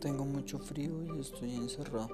Tengo mucho frío y estoy encerrado.